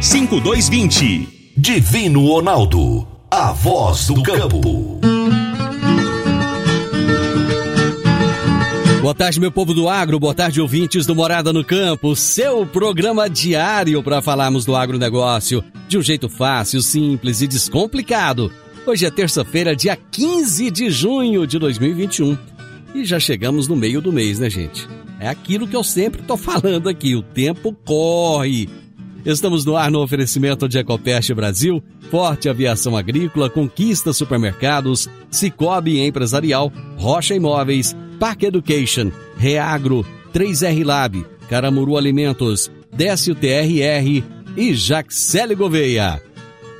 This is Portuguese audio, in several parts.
5220. Divino Ronaldo, a voz do campo. Boa tarde, meu povo do agro, boa tarde, ouvintes do Morada no Campo, seu programa diário para falarmos do agronegócio de um jeito fácil, simples e descomplicado. Hoje é terça-feira, dia 15 de junho de 2021 e já chegamos no meio do mês, né, gente? É aquilo que eu sempre tô falando aqui, o tempo corre. Estamos no ar no oferecimento de Ecopest Brasil, Forte Aviação Agrícola, Conquista Supermercados, Cicobi Empresarial, Rocha Imóveis, Park Education, Reagro, 3R Lab, Caramuru Alimentos, Décio TRR e Jaxele Gouveia.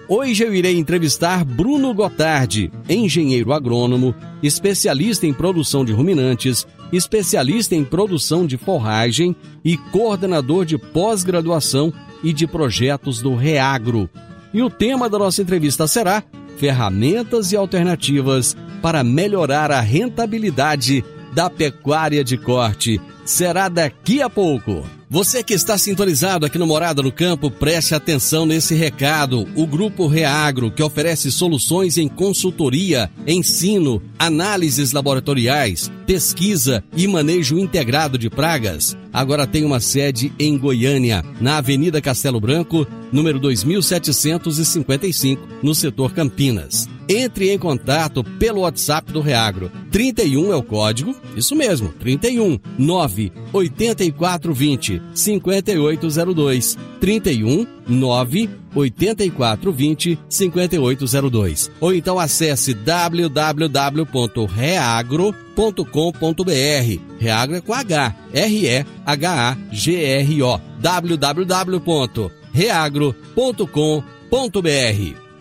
Hoje eu irei entrevistar Bruno Gotardi, engenheiro agrônomo, especialista em produção de ruminantes, especialista em produção de forragem e coordenador de pós-graduação e de projetos do Reagro. E o tema da nossa entrevista será Ferramentas e alternativas para melhorar a rentabilidade da pecuária de corte. Será daqui a pouco. Você que está sintonizado aqui no Morada no Campo, preste atenção nesse recado. O Grupo Reagro, que oferece soluções em consultoria, ensino, análises laboratoriais, pesquisa e manejo integrado de pragas, agora tem uma sede em Goiânia, na Avenida Castelo Branco, número 2755, no setor Campinas. Entre em contato pelo WhatsApp do Reagro. 31 é o código, isso mesmo, 31 9 8420 5802. 31 9 8420 5802. Ou então acesse www.reagro.com.br. Reagro é com H, R E H A G R O. www.reagro.com.br.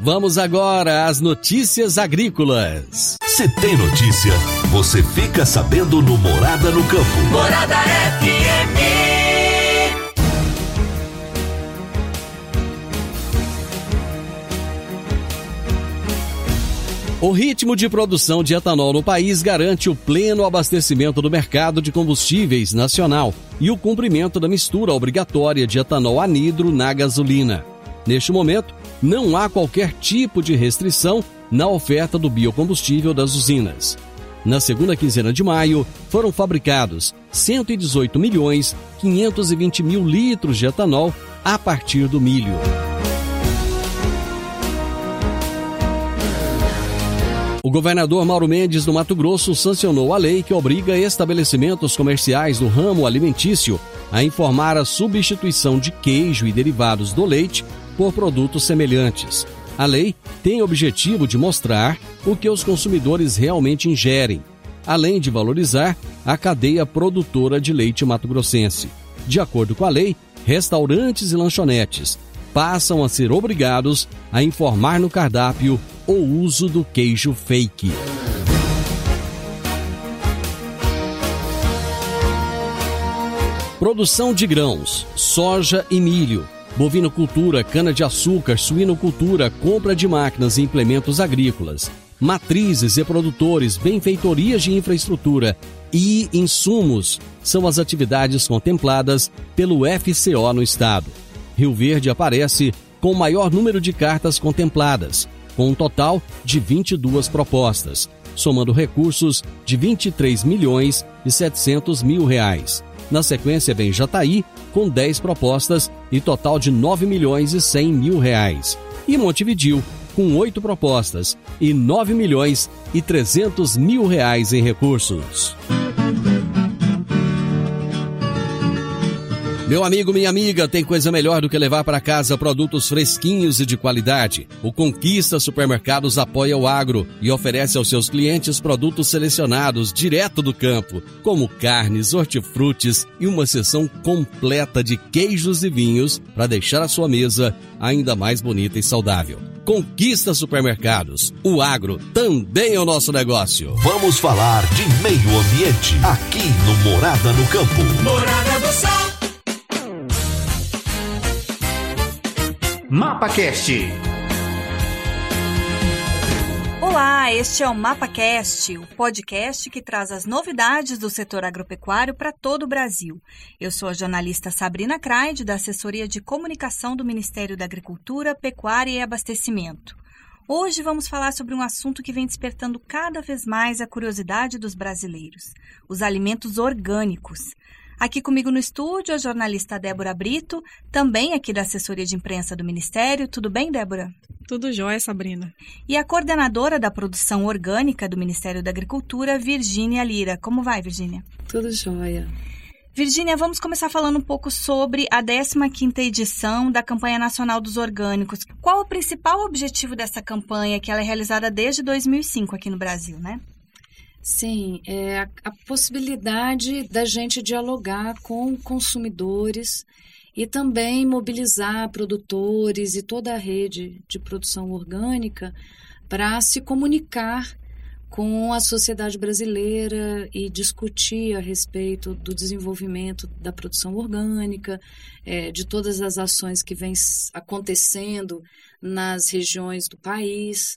Vamos agora às notícias agrícolas. Se tem notícia, você fica sabendo no Morada no Campo. Morada FM. O ritmo de produção de etanol no país garante o pleno abastecimento do mercado de combustíveis nacional e o cumprimento da mistura obrigatória de etanol anidro na gasolina. Neste momento, não há qualquer tipo de restrição na oferta do biocombustível das usinas. Na segunda quinzena de maio, foram fabricados 118 milhões 520 mil litros de etanol a partir do milho. O governador Mauro Mendes do Mato Grosso sancionou a lei que obriga estabelecimentos comerciais do ramo alimentício a informar a substituição de queijo e derivados do leite por produtos semelhantes. A lei tem o objetivo de mostrar o que os consumidores realmente ingerem, além de valorizar a cadeia produtora de leite mato-grossense. De acordo com a lei, restaurantes e lanchonetes passam a ser obrigados a informar no cardápio o uso do queijo fake. Produção de grãos, soja e milho, bovinocultura, cana-de-açúcar, suinocultura, compra de máquinas e implementos agrícolas, matrizes e produtores, benfeitorias de infraestrutura e insumos são as atividades contempladas pelo FCO no estado. Rio Verde aparece com o maior número de cartas contempladas, com um total de 22 propostas, somando recursos de 23 milhões e 700 mil reais. Na sequência vem Jataí, com 10 propostas e total de 9 milhões e 100 mil reais. E Montevidil, com oito propostas e 9 milhões e 300 mil reais em recursos. Meu amigo, minha amiga, tem coisa melhor do que levar para casa produtos fresquinhos e de qualidade. O Conquista Supermercados apoia o agro e oferece aos seus clientes produtos selecionados direto do campo, como carnes, hortifrutis e uma seção completa de queijos e vinhos para deixar a sua mesa ainda mais bonita e saudável. Conquista Supermercados. O agro também é o nosso negócio. Vamos falar de meio ambiente aqui no Morada no Campo. Morada do Sol. MapaCast. Olá, este é o MapaCast, o podcast que traz as novidades do setor agropecuário para todo o Brasil. Eu sou a jornalista Sabrina Craide, da Assessoria de Comunicação do Ministério da Agricultura, Pecuária e Abastecimento. Hoje vamos falar sobre um assunto que vem despertando cada vez mais a curiosidade dos brasileiros: os alimentos orgânicos. Aqui comigo no estúdio a jornalista Débora Brito, também aqui da assessoria de imprensa do Ministério. Tudo bem, Débora? Tudo jóia, Sabrina. E a coordenadora da produção orgânica do Ministério da Agricultura, Virgínia Lira. Como vai, Virgínia? Tudo jóia. Virgínia, vamos começar falando um pouco sobre a 15ª edição da Campanha Nacional dos Orgânicos. Qual o principal objetivo dessa campanha, que ela é realizada desde 2005 aqui no Brasil, né? Sim, é a, a possibilidade da gente dialogar com consumidores e também mobilizar produtores e toda a rede de produção orgânica para se comunicar com a sociedade brasileira e discutir a respeito do desenvolvimento da produção orgânica, é, de todas as ações que vêm acontecendo nas regiões do país.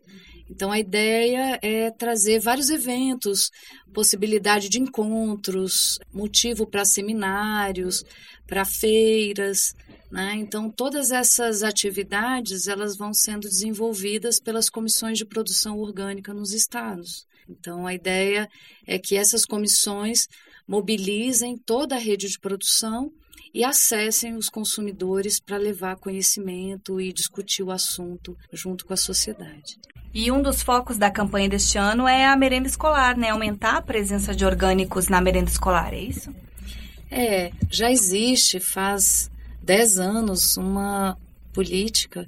Então, a ideia é trazer vários eventos, possibilidade de encontros, motivo para seminários, para feiras. Né? Então, todas essas atividades elas vão sendo desenvolvidas pelas comissões de produção orgânica nos estados. Então, a ideia é que essas comissões mobilizem toda a rede de produção e acessem os consumidores para levar conhecimento e discutir o assunto junto com a sociedade. E um dos focos da campanha deste ano é a merenda escolar, né? Aumentar a presença de orgânicos na merenda escolar, é isso? É, já existe faz 10 anos uma política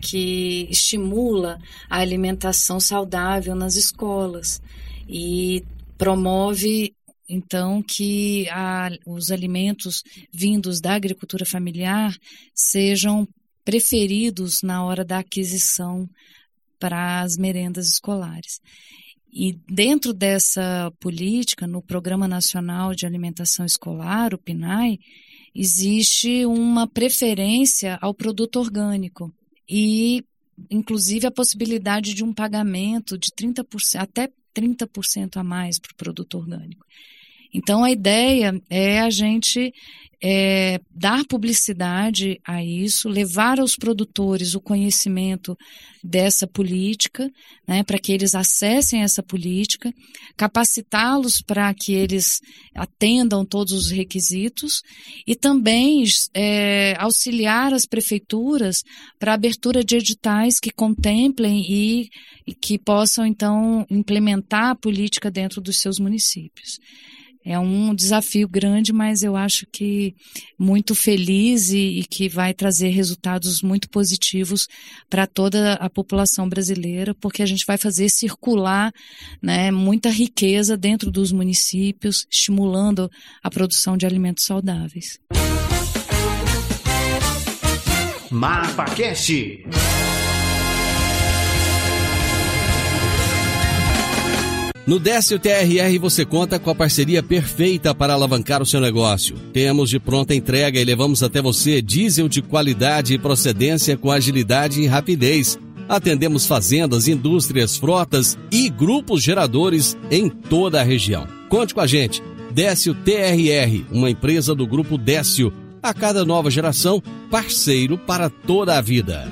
que estimula a alimentação saudável nas escolas e promove então que a, os alimentos vindos da agricultura familiar sejam preferidos na hora da aquisição para as merendas escolares. E dentro dessa política, no Programa Nacional de Alimentação Escolar, o PNAE, existe uma preferência ao produto orgânico e, inclusive, a possibilidade de um pagamento de 30%, até 30% a mais para o produto orgânico. Então, a ideia é a gente é, dar publicidade a isso, levar aos produtores o conhecimento dessa política, né, para que eles acessem essa política, capacitá-los para que eles atendam todos os requisitos e também é, auxiliar as prefeituras para a abertura de editais que contemplem e, e que possam, então, implementar a política dentro dos seus municípios. É um desafio grande, mas eu acho que muito feliz e, e que vai trazer resultados muito positivos para toda a população brasileira, porque a gente vai fazer circular né, muita riqueza dentro dos municípios, estimulando a produção de alimentos saudáveis. MapaCast. No Décio TRR você conta com a parceria perfeita para alavancar o seu negócio. Temos de pronta entrega e levamos até você diesel de qualidade e procedência com agilidade e rapidez. Atendemos fazendas, indústrias, frotas e grupos geradores em toda a região. Conte com a gente. Décio TRR, uma empresa do grupo Décio. A cada nova geração, parceiro para toda a vida.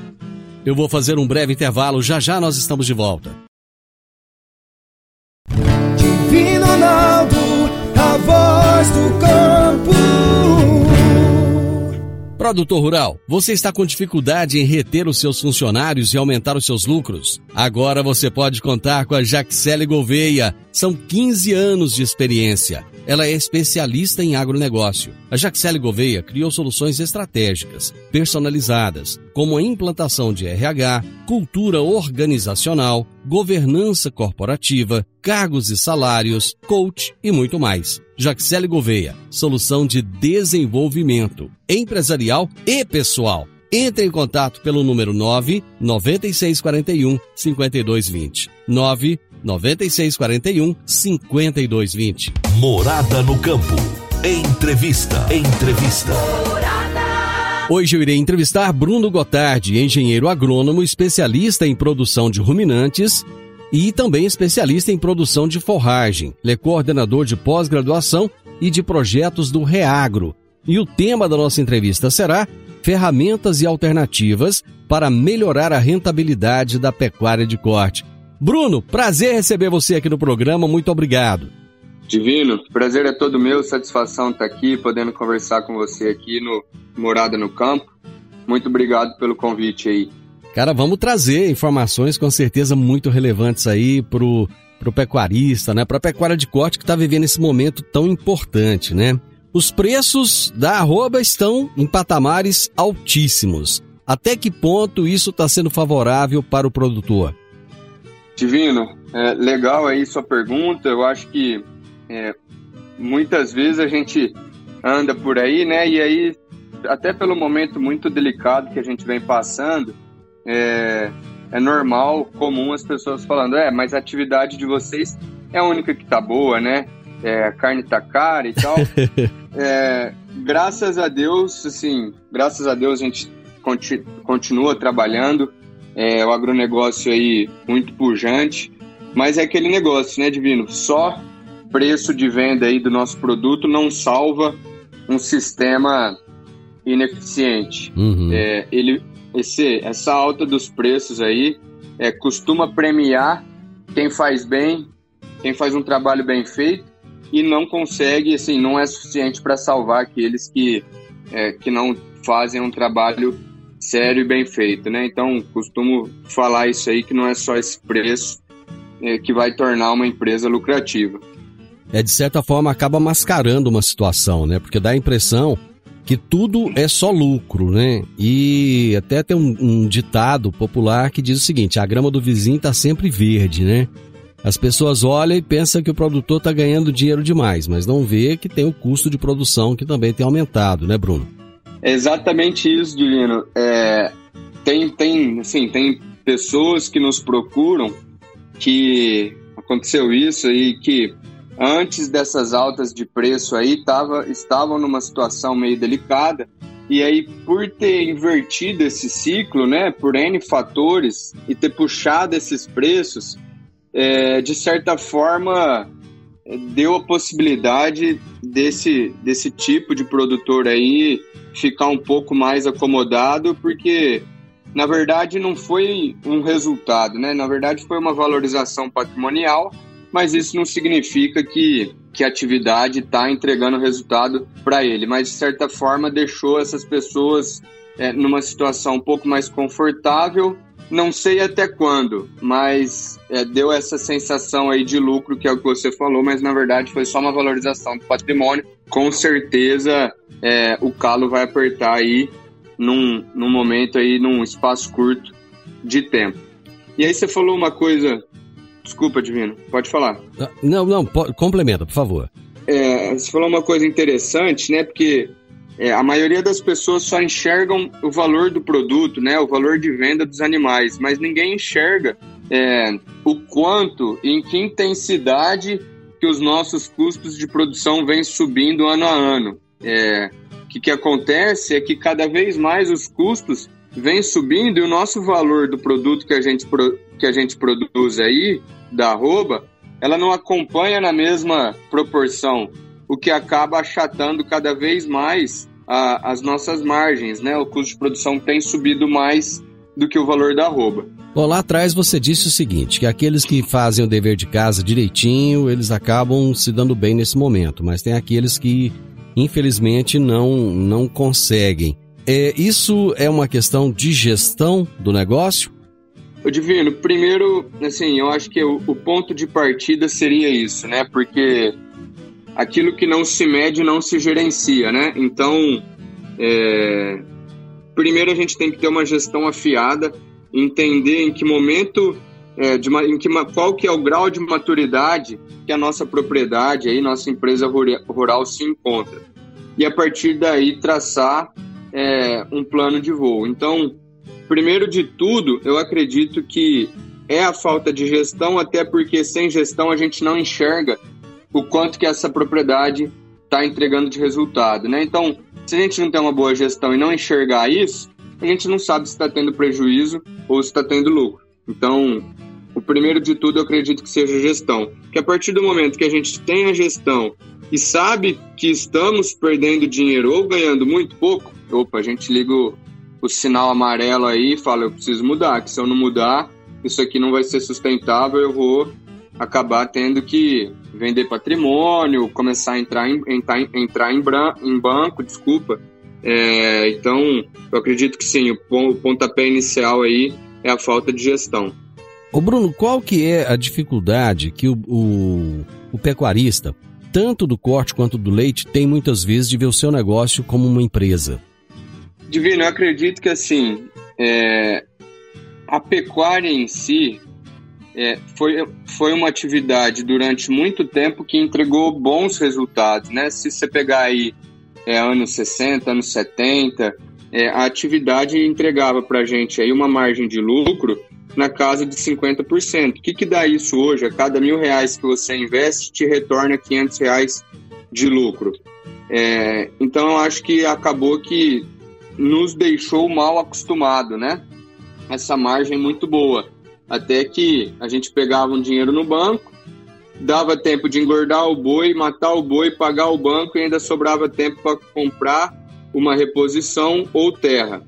Eu vou fazer um breve intervalo, já já nós estamos de volta. Divino Ronaldo, a voz do campo. Produtor Rural, você está com dificuldade em reter os seus funcionários e aumentar os seus lucros? Agora você pode contar com a Jaxele Gouveia. São 15 anos de experiência. Ela é especialista em agronegócio. A Jaxele Gouveia criou soluções estratégicas, personalizadas, como a implantação de RH, cultura organizacional, governança corporativa, cargos e salários, coach e muito mais. Jaxele Gouveia, solução de desenvolvimento empresarial e pessoal. Entre em contato pelo número 9 9641 5220. 9 9641 5220. Morada no campo. Entrevista. Entrevista. Hoje eu irei entrevistar Bruno Gotardi, engenheiro agrônomo, especialista em produção de ruminantes e também especialista em produção de forragem. Ele é coordenador de pós-graduação e de projetos do Reagro. E o tema da nossa entrevista será Ferramentas e Alternativas para melhorar a rentabilidade da pecuária de corte. Bruno, prazer receber você aqui no programa, muito obrigado. Divino, prazer é todo meu, satisfação estar aqui, podendo conversar com você aqui no Morada no Campo. Muito obrigado pelo convite aí. Cara, vamos trazer informações com certeza muito relevantes aí pro, pro pecuarista, né? Pra pecuária de corte que está vivendo esse momento tão importante, né? Os preços da arroba estão em patamares altíssimos. Até que ponto isso está sendo favorável para o produtor? Divino, é, legal aí sua pergunta. Eu acho que é, muitas vezes a gente anda por aí, né? E aí, até pelo momento muito delicado que a gente vem passando, é, é normal, comum as pessoas falando, é, mas a atividade de vocês é a única que tá boa, né? É, a carne tá cara e tal. é, graças a Deus, assim, graças a Deus a gente conti continua trabalhando, é, o agronegócio aí muito pujante, mas é aquele negócio, né, Divino? Só preço de venda aí do nosso produto não salva um sistema ineficiente. Uhum. É, ele, esse, essa alta dos preços aí é, costuma premiar quem faz bem, quem faz um trabalho bem feito e não consegue, assim, não é suficiente para salvar aqueles que, é, que não fazem um trabalho sério e bem feito, né? Então, costumo falar isso aí que não é só esse preço é, que vai tornar uma empresa lucrativa. É de certa forma acaba mascarando uma situação, né? Porque dá a impressão que tudo é só lucro, né? E até tem um, um ditado popular que diz o seguinte: a grama do vizinho está sempre verde, né? As pessoas olham e pensam que o produtor está ganhando dinheiro demais, mas não vê que tem o custo de produção que também tem aumentado, né, Bruno? Exatamente isso, Divino. É, tem, tem, assim, tem pessoas que nos procuram que aconteceu isso e que antes dessas altas de preço aí tava, estavam numa situação meio delicada e aí por ter invertido esse ciclo, né, por N fatores e ter puxado esses preços, é, de certa forma deu a possibilidade desse, desse tipo de produtor aí ficar um pouco mais acomodado, porque na verdade não foi um resultado, né? Na verdade foi uma valorização patrimonial, mas isso não significa que, que a atividade está entregando resultado para ele, mas de certa forma deixou essas pessoas é, numa situação um pouco mais confortável. Não sei até quando, mas é, deu essa sensação aí de lucro, que é o que você falou, mas na verdade foi só uma valorização do patrimônio. Com certeza é, o calo vai apertar aí num, num momento aí, num espaço curto de tempo. E aí você falou uma coisa. Desculpa, Divino, pode falar. Ah, não, não, complementa, por favor. É, você falou uma coisa interessante, né? Porque é, a maioria das pessoas só enxergam o valor do produto, né? O valor de venda dos animais, mas ninguém enxerga é, o quanto, em que intensidade que os nossos custos de produção vêm subindo ano a ano. É, o que, que acontece é que cada vez mais os custos vêm subindo e o nosso valor do produto que a gente, que a gente produz aí, da arroba, ela não acompanha na mesma proporção, o que acaba achatando cada vez mais a, as nossas margens, né? O custo de produção tem subido mais do que o valor da arroba. Bom, lá atrás você disse o seguinte, que aqueles que fazem o dever de casa direitinho, eles acabam se dando bem nesse momento, mas tem aqueles que infelizmente não não conseguem. é, isso é uma questão de gestão do negócio? O Divino, primeiro, assim, eu acho que o, o ponto de partida seria isso, né? Porque aquilo que não se mede não se gerencia, né? Então, é, primeiro a gente tem que ter uma gestão afiada, entender em que momento, é, de uma, em que, qual que é o grau de maturidade que a nossa propriedade, aí, nossa empresa rural se encontra. E a partir daí traçar é, um plano de voo. Então, primeiro de tudo, eu acredito que é a falta de gestão, até porque sem gestão a gente não enxerga o quanto que essa propriedade está entregando de resultado, né? Então, se a gente não tem uma boa gestão e não enxergar isso, a gente não sabe se está tendo prejuízo ou se está tendo lucro. Então, o primeiro de tudo eu acredito que seja gestão. Que a partir do momento que a gente tem a gestão e sabe que estamos perdendo dinheiro ou ganhando muito pouco, opa, a gente liga o, o sinal amarelo aí e fala, eu preciso mudar, que se eu não mudar, isso aqui não vai ser sustentável, eu vou acabar tendo que vender patrimônio, começar a entrar em, entrar, entrar em, bran, em banco, desculpa. É, então, eu acredito que sim, o pontapé inicial aí é a falta de gestão. Ô Bruno, qual que é a dificuldade que o, o, o pecuarista, tanto do corte quanto do leite, tem muitas vezes de ver o seu negócio como uma empresa? Divino, eu acredito que assim, é, a pecuária em si, é, foi, foi uma atividade durante muito tempo que entregou bons resultados, né? Se você pegar aí é, anos 60, anos 70, é, a atividade entregava para a gente aí uma margem de lucro na casa de 50%. O que, que dá isso hoje? A cada mil reais que você investe, te retorna 500 reais de lucro. É, então, eu acho que acabou que nos deixou mal acostumado, né? Essa margem muito boa. Até que a gente pegava um dinheiro no banco, dava tempo de engordar o boi, matar o boi, pagar o banco e ainda sobrava tempo para comprar uma reposição ou terra.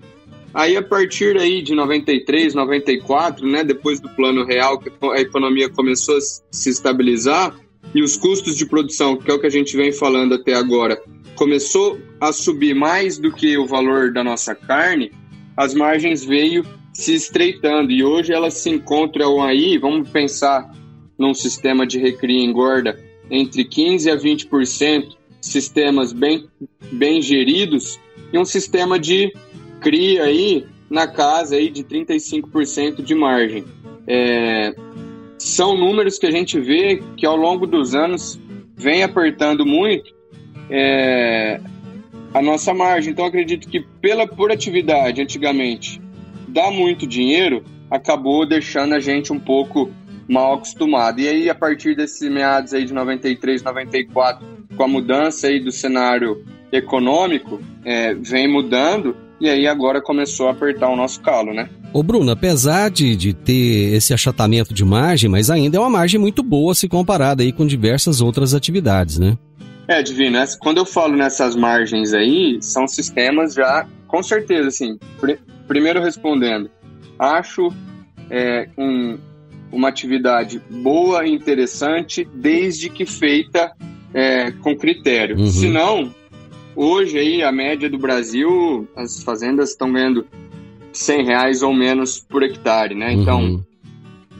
Aí a partir aí de 93, 94, né, depois do plano real, que a economia começou a se estabilizar e os custos de produção, que é o que a gente vem falando até agora, começou a subir mais do que o valor da nossa carne, as margens veio se estreitando e hoje elas se encontram aí, vamos pensar num sistema de recria e engorda entre 15 a 20%, sistemas bem, bem geridos, e um sistema de cria aí na casa aí de 35% de margem. É, são números que a gente vê que ao longo dos anos vem apertando muito é, a nossa margem. Então acredito que pela por atividade antigamente dá muito dinheiro, acabou deixando a gente um pouco mal acostumado. E aí, a partir desses meados aí de 93, 94, com a mudança aí do cenário econômico, é, vem mudando e aí agora começou a apertar o nosso calo, né? Ô Bruno, apesar de, de ter esse achatamento de margem, mas ainda é uma margem muito boa se comparada aí com diversas outras atividades, né? É, Divino, quando eu falo nessas margens aí, são sistemas já, com certeza, assim, primeiro respondendo, acho é, um, uma atividade boa e interessante desde que feita é, com critério. Uhum. Se não, hoje aí a média do Brasil, as fazendas estão ganhando 100 reais ou menos por hectare, né? Então, uhum.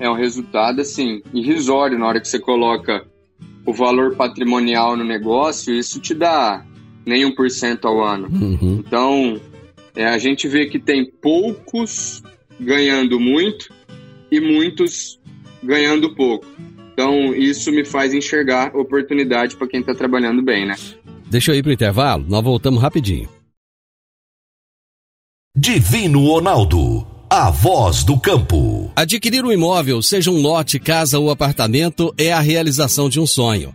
é um resultado, assim, irrisório na hora que você coloca o valor patrimonial no negócio, isso te dá nem 1% ao ano. Uhum. Então, é, a gente vê que tem poucos ganhando muito e muitos ganhando pouco. Então, isso me faz enxergar oportunidade para quem está trabalhando bem, né? Deixa eu ir para o intervalo, nós voltamos rapidinho. Divino Ronaldo, a voz do campo. Adquirir um imóvel, seja um lote, casa ou apartamento, é a realização de um sonho.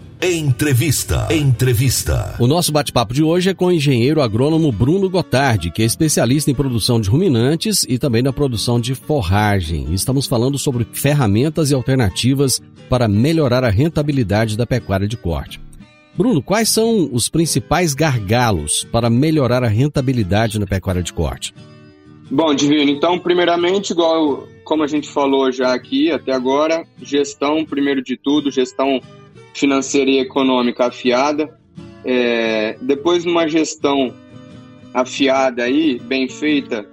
Entrevista. Entrevista. O nosso bate-papo de hoje é com o engenheiro agrônomo Bruno Gotardi, que é especialista em produção de ruminantes e também na produção de forragem. Estamos falando sobre ferramentas e alternativas para melhorar a rentabilidade da pecuária de corte. Bruno, quais são os principais gargalos para melhorar a rentabilidade na pecuária de corte? Bom, Divino, então, primeiramente, igual como a gente falou já aqui até agora, gestão, primeiro de tudo, gestão financeira e econômica afiada. É, depois, numa gestão afiada aí, bem feita,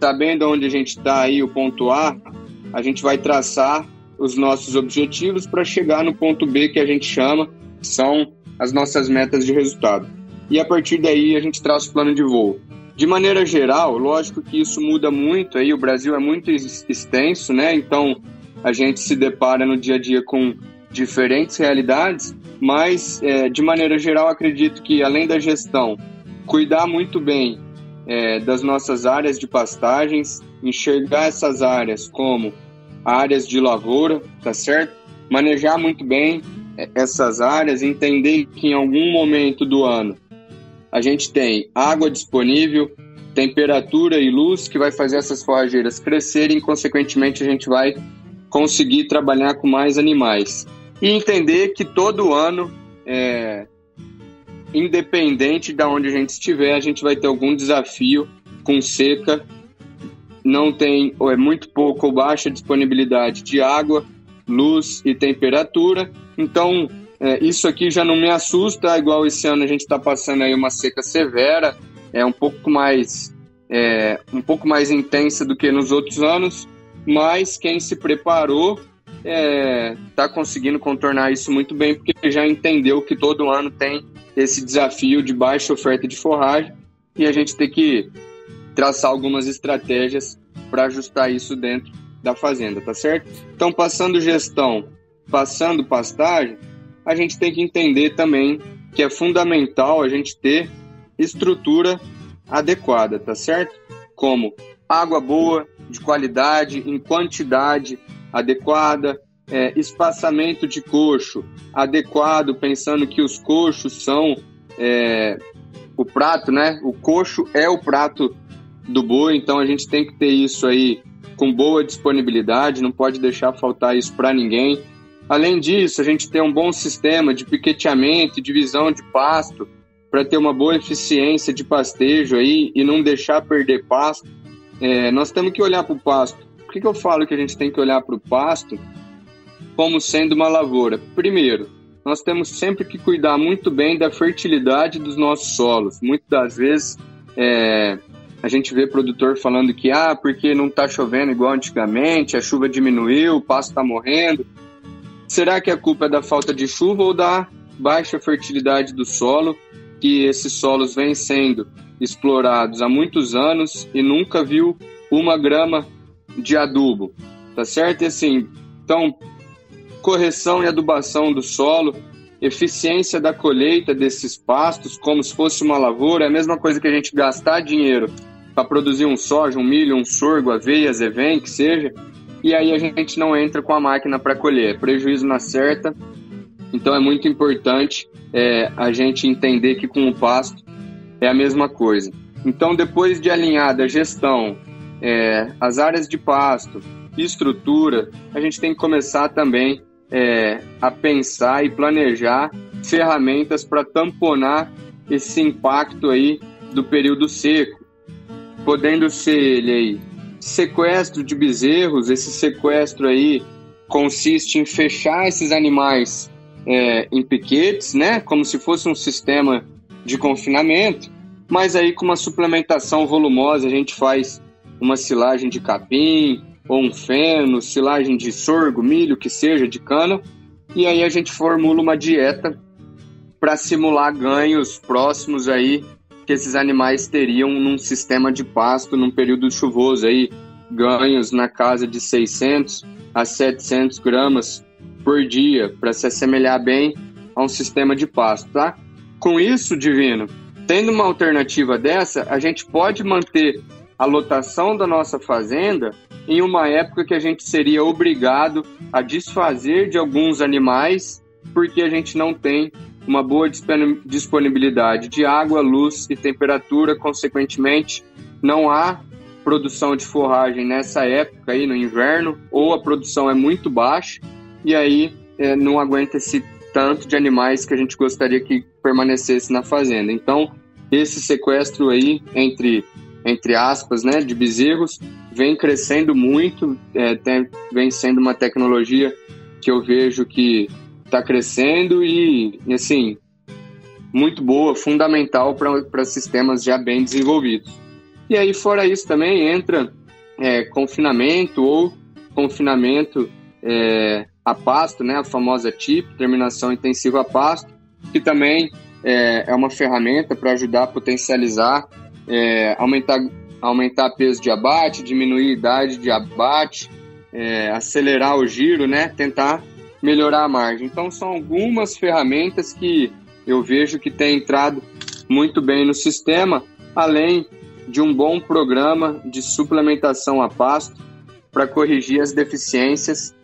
sabendo onde a gente está aí, o ponto A, a gente vai traçar os nossos objetivos para chegar no ponto B que a gente chama, são as nossas metas de resultado. E a partir daí a gente traça o plano de voo. De maneira geral, lógico que isso muda muito aí, o Brasil é muito extenso, né? Então a gente se depara no dia a dia com diferentes realidades, mas é, de maneira geral acredito que além da gestão, cuidar muito bem é, das nossas áreas de pastagens, enxergar essas áreas como áreas de lavoura, tá certo? Manejar muito bem é, essas áreas, entender que em algum momento do ano a gente tem água disponível, temperatura e luz que vai fazer essas forrageiras crescerem e, consequentemente, a gente vai conseguir trabalhar com mais animais e entender que todo ano, é, independente de onde a gente estiver, a gente vai ter algum desafio com seca, não tem ou é muito pouco ou baixa disponibilidade de água, luz e temperatura. Então, é, isso aqui já não me assusta, igual esse ano a gente está passando aí uma seca severa, é um pouco mais é, um pouco mais intensa do que nos outros anos, mas quem se preparou está é, conseguindo contornar isso muito bem, porque já entendeu que todo ano tem esse desafio de baixa oferta de forragem e a gente tem que traçar algumas estratégias para ajustar isso dentro da fazenda, tá certo? Então, passando gestão, passando pastagem, a gente tem que entender também que é fundamental a gente ter estrutura adequada, tá certo? Como água boa, de qualidade, em quantidade, adequada, é, espaçamento de coxo adequado, pensando que os coxos são é, o prato, né? O coxo é o prato do boi, então a gente tem que ter isso aí com boa disponibilidade, não pode deixar faltar isso para ninguém. Além disso, a gente tem um bom sistema de piqueteamento divisão de pasto para ter uma boa eficiência de pastejo aí e não deixar perder pasto. É, nós temos que olhar para o pasto que, que eu falo que a gente tem que olhar para o pasto como sendo uma lavoura? Primeiro, nós temos sempre que cuidar muito bem da fertilidade dos nossos solos. Muitas das vezes é, a gente vê produtor falando que ah, porque não está chovendo igual antigamente, a chuva diminuiu, o pasto está morrendo. Será que a culpa é da falta de chuva ou da baixa fertilidade do solo, que esses solos vêm sendo explorados há muitos anos e nunca viu uma grama de adubo, tá certo? E assim, então, correção e adubação do solo, eficiência da colheita desses pastos, como se fosse uma lavoura, é a mesma coisa que a gente gastar dinheiro para produzir um soja, um milho, um sorgo, aveia, zevém, que seja, e aí a gente não entra com a máquina para colher, é prejuízo na certa. Então é muito importante é, a gente entender que com o pasto é a mesma coisa. Então, depois de alinhada a gestão é, as áreas de pasto estrutura, a gente tem que começar também é, a pensar e planejar ferramentas para tamponar esse impacto aí do período seco, podendo ser ele aí sequestro de bezerros, esse sequestro aí consiste em fechar esses animais é, em piquetes, né, como se fosse um sistema de confinamento, mas aí com uma suplementação volumosa a gente faz uma silagem de capim ou um feno, silagem de sorgo, milho, que seja, de cana, e aí a gente formula uma dieta para simular ganhos próximos aí que esses animais teriam num sistema de pasto num período chuvoso aí, ganhos na casa de 600 a 700 gramas por dia, para se assemelhar bem a um sistema de pasto, tá? Com isso, Divino, tendo uma alternativa dessa, a gente pode manter a lotação da nossa fazenda em uma época que a gente seria obrigado a desfazer de alguns animais porque a gente não tem uma boa disponibilidade de água, luz e temperatura, consequentemente, não há produção de forragem nessa época aí no inverno, ou a produção é muito baixa e aí é, não aguenta esse tanto de animais que a gente gostaria que permanecesse na fazenda. Então, esse sequestro aí entre entre aspas, né, de bezerros, vem crescendo muito, é, tem, vem sendo uma tecnologia que eu vejo que está crescendo e, assim, muito boa, fundamental para sistemas já bem desenvolvidos. E aí, fora isso, também entra é, confinamento ou confinamento é, a pasto, né, a famosa TIP, terminação intensiva a pasto, que também é, é uma ferramenta para ajudar a potencializar, é, aumentar, aumentar peso de abate, diminuir a idade de abate, é, acelerar o giro, né, tentar melhorar a margem. Então, são algumas ferramentas que eu vejo que têm entrado muito bem no sistema, além de um bom programa de suplementação a pasto para corrigir as deficiências.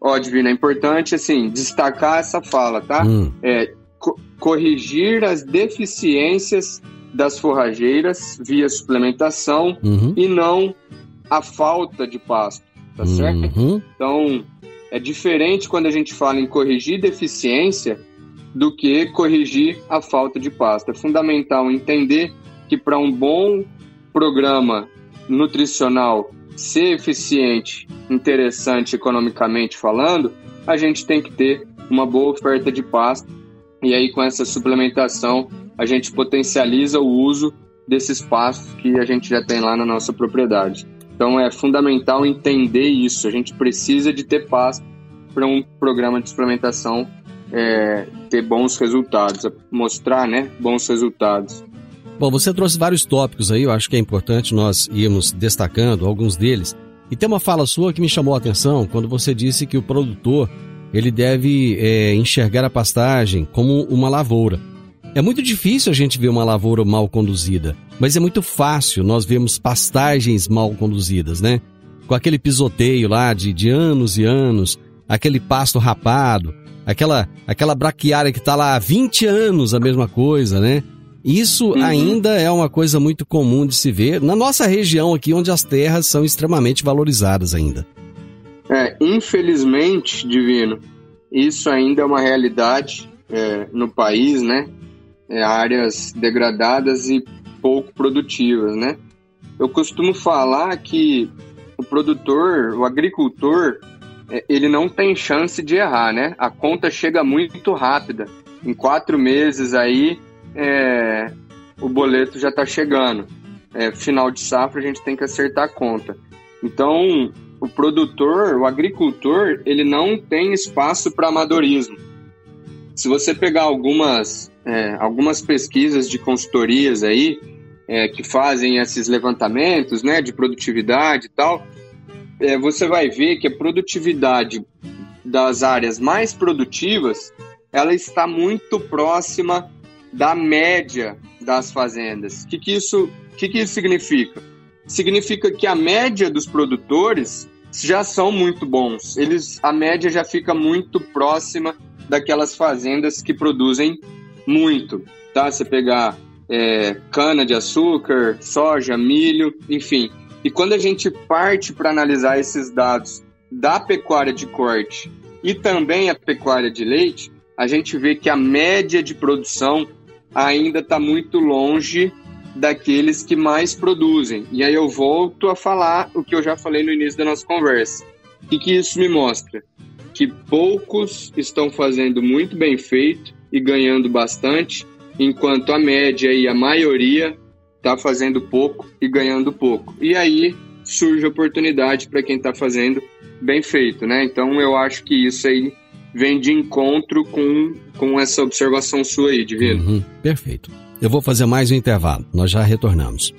Ó, Divina, é importante, assim, destacar essa fala, tá? Hum. É, co corrigir as deficiências das forrageiras via suplementação uhum. e não a falta de pasto, tá uhum. certo? Então, é diferente quando a gente fala em corrigir deficiência do que corrigir a falta de pasto. É fundamental entender que para um bom programa nutricional ser eficiente, interessante economicamente falando, a gente tem que ter uma boa oferta de pasta e aí com essa suplementação a gente potencializa o uso desses pastos que a gente já tem lá na nossa propriedade. Então é fundamental entender isso. A gente precisa de ter pasto para um programa de suplementação é, ter bons resultados, mostrar né, bons resultados. Bom, você trouxe vários tópicos aí, eu acho que é importante nós irmos destacando alguns deles. E tem uma fala sua que me chamou a atenção quando você disse que o produtor ele deve é, enxergar a pastagem como uma lavoura. É muito difícil a gente ver uma lavoura mal conduzida, mas é muito fácil nós vermos pastagens mal conduzidas, né? Com aquele pisoteio lá de, de anos e anos, aquele pasto rapado, aquela, aquela braquiária que está lá há 20 anos a mesma coisa, né? Isso uhum. ainda é uma coisa muito comum de se ver na nossa região aqui, onde as terras são extremamente valorizadas ainda. É, infelizmente, Divino, isso ainda é uma realidade é, no país, né? É, áreas degradadas e pouco produtivas, né? Eu costumo falar que o produtor, o agricultor, é, ele não tem chance de errar, né? A conta chega muito rápida. Em quatro meses aí, é, o boleto já está chegando. É, final de safra a gente tem que acertar a conta. Então, o produtor, o agricultor, ele não tem espaço para amadorismo. Se você pegar algumas, é, algumas pesquisas de consultorias aí, é, que fazem esses levantamentos né, de produtividade e tal, é, você vai ver que a produtividade das áreas mais produtivas ela está muito próxima da média das fazendas. O que, que, isso, que, que isso significa? Significa que a média dos produtores já são muito bons. Eles, a média já fica muito próxima daquelas fazendas que produzem muito. Tá? Você pegar é, cana de açúcar, soja, milho, enfim. E quando a gente parte para analisar esses dados da pecuária de corte e também a pecuária de leite, a gente vê que a média de produção ainda está muito longe daqueles que mais produzem. E aí eu volto a falar o que eu já falei no início da nossa conversa. O que, que isso me mostra? Que poucos estão fazendo muito bem feito e ganhando bastante, enquanto a média e a maioria está fazendo pouco e ganhando pouco. E aí surge oportunidade para quem está fazendo bem feito, né? Então eu acho que isso aí vem de encontro com, com essa observação sua aí, Divino. Uhum, perfeito. Eu vou fazer mais um intervalo. Nós já retornamos.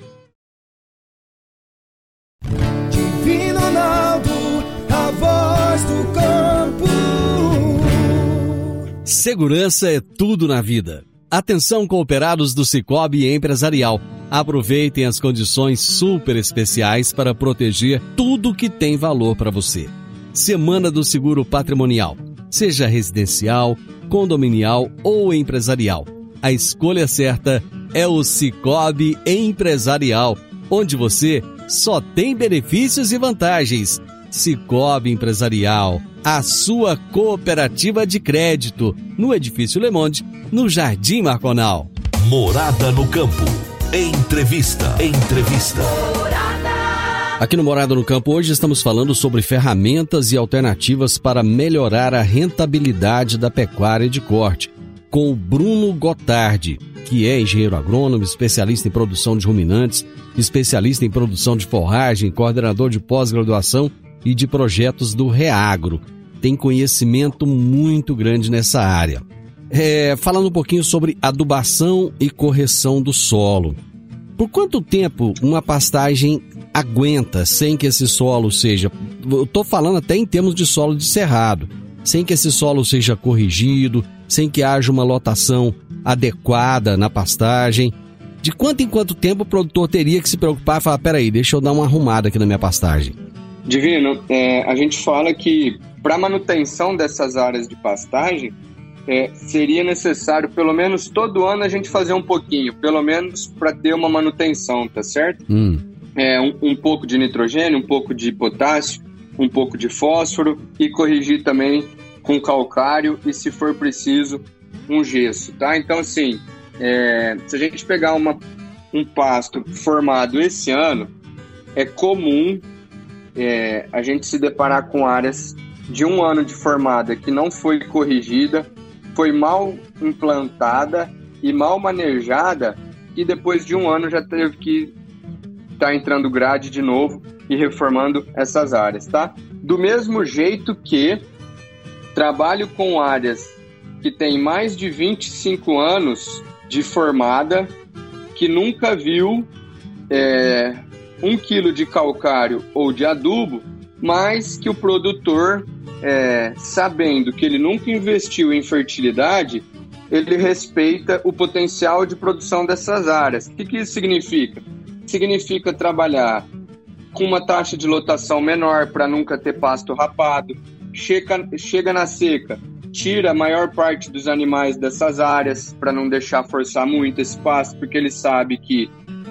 Segurança é tudo na vida. Atenção cooperados do Cicobi Empresarial. Aproveitem as condições super especiais para proteger tudo que tem valor para você. Semana do Seguro Patrimonial seja residencial, condominial ou empresarial. A escolha certa é o Cicobi Empresarial, onde você só tem benefícios e vantagens. Cicobi Empresarial, a sua cooperativa de crédito, no Edifício Le Monde, no Jardim Marconal. Morada no campo. Entrevista. Entrevista. Aqui no Morada no Campo hoje estamos falando sobre ferramentas e alternativas para melhorar a rentabilidade da pecuária de corte, com o Bruno Gotardi, que é engenheiro agrônomo, especialista em produção de ruminantes, especialista em produção de forragem, coordenador de pós-graduação e de projetos do Reagro. Tem conhecimento muito grande nessa área. É, falando um pouquinho sobre adubação e correção do solo. Por quanto tempo uma pastagem aguenta sem que esse solo seja. Eu estou falando até em termos de solo de cerrado, sem que esse solo seja corrigido, sem que haja uma lotação adequada na pastagem. De quanto em quanto tempo o produtor teria que se preocupar e falar: peraí, deixa eu dar uma arrumada aqui na minha pastagem? Divino, é, a gente fala que para manutenção dessas áreas de pastagem, é, seria necessário pelo menos todo ano a gente fazer um pouquinho, pelo menos para ter uma manutenção, tá certo? Hum. É, um, um pouco de nitrogênio, um pouco de potássio, um pouco de fósforo e corrigir também com calcário e, se for preciso, um gesso, tá? Então, assim, é, se a gente pegar uma, um pasto formado esse ano, é comum é, a gente se deparar com áreas de um ano de formada que não foi corrigida foi mal implantada e mal manejada e depois de um ano já teve que estar tá entrando grade de novo e reformando essas áreas, tá? Do mesmo jeito que trabalho com áreas que têm mais de 25 anos de formada, que nunca viu é, um quilo de calcário ou de adubo, mas que o produtor é, sabendo que ele nunca investiu em fertilidade, ele respeita o potencial de produção dessas áreas. O que, que isso significa? Significa trabalhar com uma taxa de lotação menor para nunca ter pasto rapado, chega, chega na seca, tira a maior parte dos animais dessas áreas para não deixar forçar muito esse pasto, porque ele sabe que,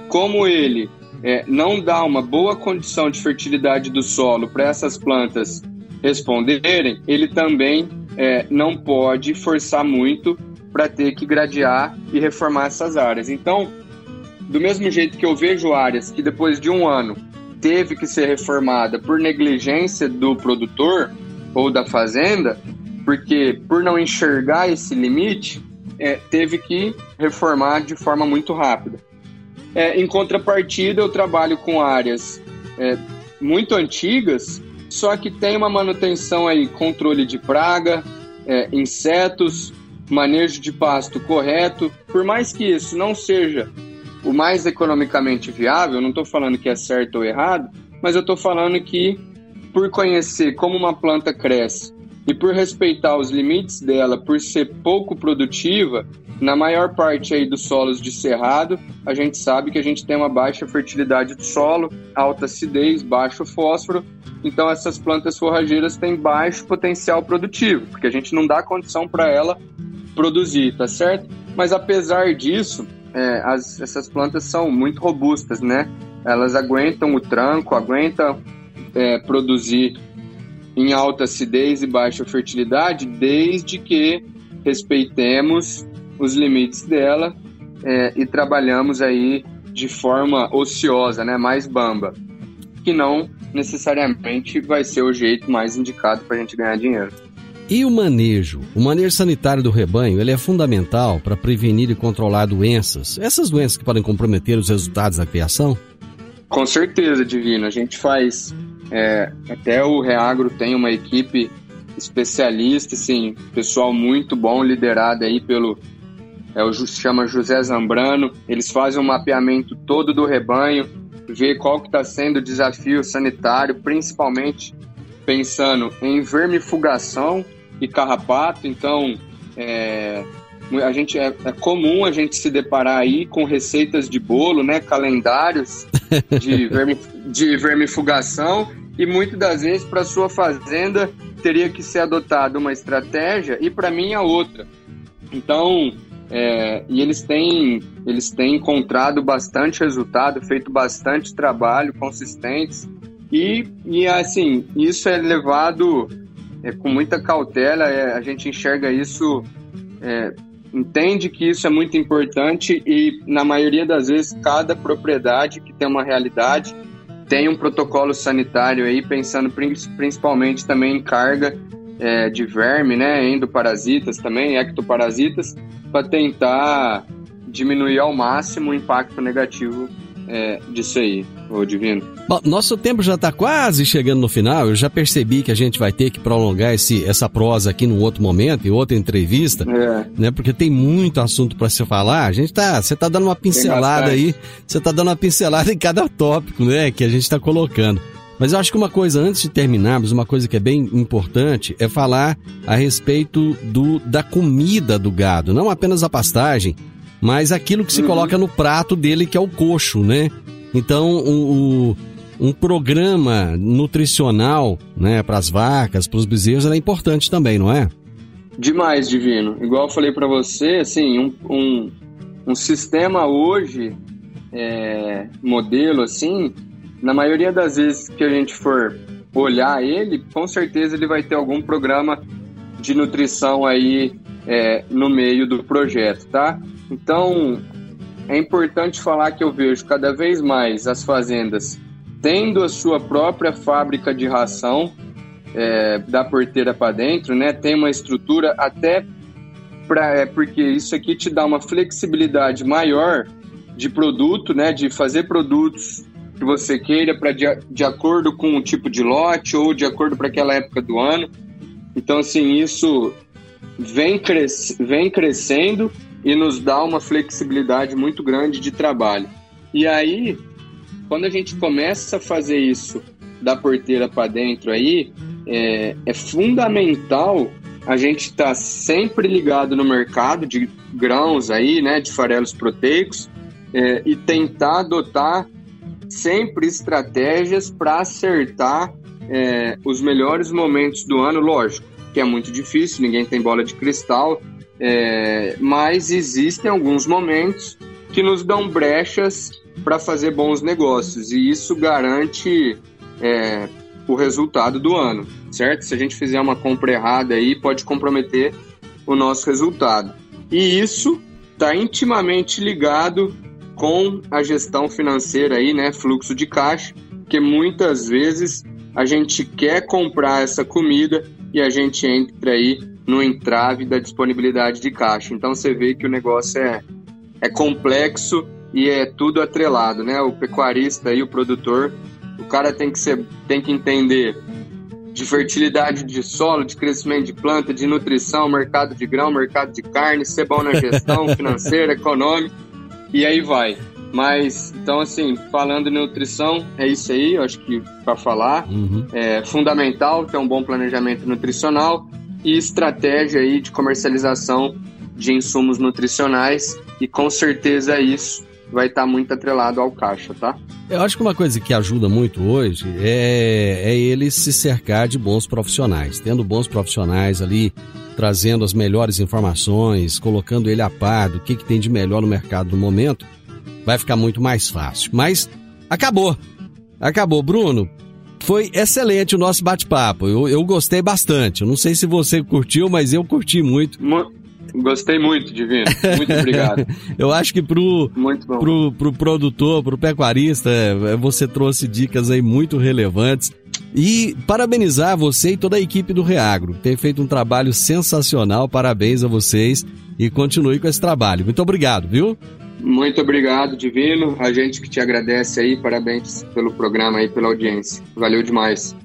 como ele é, não dá uma boa condição de fertilidade do solo para essas plantas responderem, ele também é, não pode forçar muito para ter que gradear e reformar essas áreas. Então, do mesmo jeito que eu vejo áreas que depois de um ano teve que ser reformada por negligência do produtor ou da fazenda, porque por não enxergar esse limite, é, teve que reformar de forma muito rápida. É, em contrapartida, eu trabalho com áreas é, muito antigas só que tem uma manutenção aí, controle de praga, é, insetos, manejo de pasto correto. Por mais que isso não seja o mais economicamente viável, não estou falando que é certo ou errado, mas eu estou falando que por conhecer como uma planta cresce e por respeitar os limites dela, por ser pouco produtiva, na maior parte aí dos solos de cerrado, a gente sabe que a gente tem uma baixa fertilidade do solo, alta acidez, baixo fósforo. Então essas plantas forrageiras têm baixo potencial produtivo, porque a gente não dá condição para ela produzir, tá certo? Mas apesar disso, é, as, essas plantas são muito robustas, né? Elas aguentam o tranco, aguentam é, produzir em alta acidez e baixa fertilidade, desde que respeitemos os limites dela é, e trabalhamos aí de forma ociosa, né, mais bamba, que não necessariamente vai ser o jeito mais indicado para a gente ganhar dinheiro. E o manejo? O manejo sanitário do rebanho ele é fundamental para prevenir e controlar doenças. Essas doenças que podem comprometer os resultados da criação? Com certeza, Divino. A gente faz. É, até o Reagro tem uma equipe especialista, assim, pessoal muito bom, liderado aí pelo é, o chama José Zambrano. Eles fazem um mapeamento todo do rebanho, ver qual que está sendo o desafio sanitário, principalmente pensando em vermifugação e carrapato. Então, é, a gente é, é, comum a gente se deparar aí com receitas de bolo, né, calendários de, vermi, de vermifugação e muitas das vezes para sua fazenda teria que ser adotada uma estratégia e para mim a outra. Então, é, e eles têm, eles têm encontrado bastante resultado, feito bastante trabalho consistentes e, e assim, isso é levado é, com muita cautela, é, a gente enxerga isso, é, entende que isso é muito importante e na maioria das vezes cada propriedade que tem uma realidade tem um protocolo sanitário aí, pensando principalmente também em carga é, de verme, né, endoparasitas também, ectoparasitas, para tentar diminuir ao máximo o impacto negativo é, disso aí, ô Divino. Bom, nosso tempo já está quase chegando no final. Eu já percebi que a gente vai ter que prolongar esse, essa prosa aqui num outro momento, em outra entrevista, é. né? Porque tem muito assunto para se falar. A gente tá, você tá dando uma pincelada aí, você tá dando uma pincelada em cada tópico, né? Que a gente está colocando. Mas eu acho que uma coisa, antes de terminarmos, uma coisa que é bem importante é falar a respeito do, da comida do gado, não apenas a pastagem, mas aquilo que se uhum. coloca no prato dele, que é o coxo, né? Então, o, o um programa nutricional, né, para as vacas, para os bezerros, é importante também, não é? Demais, Divino. Igual eu falei para você, assim, um, um, um sistema hoje, é, modelo, assim, na maioria das vezes que a gente for olhar ele, com certeza ele vai ter algum programa de nutrição aí é, no meio do projeto, tá? Então, é importante falar que eu vejo cada vez mais as fazendas tendo a sua própria fábrica de ração é, da porteira para dentro, né? Tem uma estrutura até para é, porque isso aqui te dá uma flexibilidade maior de produto, né? De fazer produtos que você queira para de, de acordo com o tipo de lote ou de acordo para aquela época do ano. Então, assim, isso vem, cres, vem crescendo e nos dá uma flexibilidade muito grande de trabalho. E aí, quando a gente começa a fazer isso da porteira para dentro aí, é, é, fundamental a gente estar tá sempre ligado no mercado de grãos aí, né, de farelos proteicos, é, e tentar adotar sempre estratégias para acertar é, os melhores momentos do ano, lógico, que é muito difícil, ninguém tem bola de cristal, é, mas existem alguns momentos que nos dão brechas para fazer bons negócios e isso garante é, o resultado do ano, certo? Se a gente fizer uma compra errada aí, pode comprometer o nosso resultado. E isso está intimamente ligado com a gestão financeira aí, né, fluxo de caixa, que muitas vezes a gente quer comprar essa comida e a gente entra aí no entrave da disponibilidade de caixa. Então você vê que o negócio é, é complexo e é tudo atrelado, né? O pecuarista e o produtor, o cara tem que ser, tem que entender de fertilidade de solo, de crescimento de planta, de nutrição, mercado de grão, mercado de carne, ser bom na gestão financeira, econômica e aí vai. Mas, então, assim, falando em nutrição, é isso aí, eu acho que para falar. Uhum. É fundamental ter um bom planejamento nutricional e estratégia aí de comercialização de insumos nutricionais, e com certeza isso vai estar tá muito atrelado ao caixa, tá? Eu acho que uma coisa que ajuda muito hoje é, é ele se cercar de bons profissionais, tendo bons profissionais ali trazendo as melhores informações, colocando ele a par do que, que tem de melhor no mercado no momento, vai ficar muito mais fácil. Mas acabou. Acabou, Bruno. Foi excelente o nosso bate-papo. Eu, eu gostei bastante. Eu não sei se você curtiu, mas eu curti muito. Gostei muito, Divino. Muito obrigado. eu acho que pro, pro, pro produtor, pro pecuarista, é, você trouxe dicas aí muito relevantes. E parabenizar você e toda a equipe do Reagro. Tem feito um trabalho sensacional. Parabéns a vocês e continue com esse trabalho. Muito obrigado, viu? Muito obrigado, Divino. A gente que te agradece aí. Parabéns pelo programa aí, pela audiência. Valeu demais.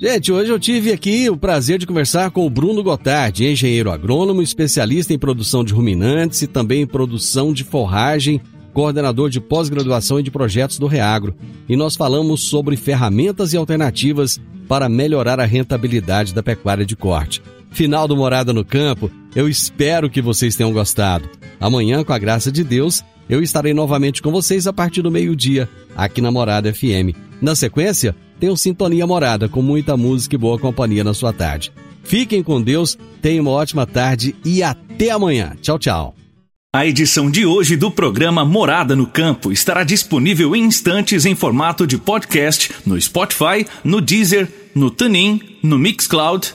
Gente, hoje eu tive aqui o prazer de conversar com o Bruno Gotardi, engenheiro agrônomo, especialista em produção de ruminantes e também em produção de forragem coordenador de pós-graduação e de projetos do Reagro, e nós falamos sobre ferramentas e alternativas para melhorar a rentabilidade da pecuária de corte. Final do Morada no Campo, eu espero que vocês tenham gostado. Amanhã, com a graça de Deus, eu estarei novamente com vocês a partir do meio-dia, aqui na Morada FM. Na sequência, o Sintonia Morada, com muita música e boa companhia na sua tarde. Fiquem com Deus, tenham uma ótima tarde e até amanhã. Tchau, tchau. A edição de hoje do programa Morada no Campo estará disponível em instantes em formato de podcast no Spotify, no Deezer, no TuneIn, no Mixcloud,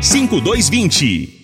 5220.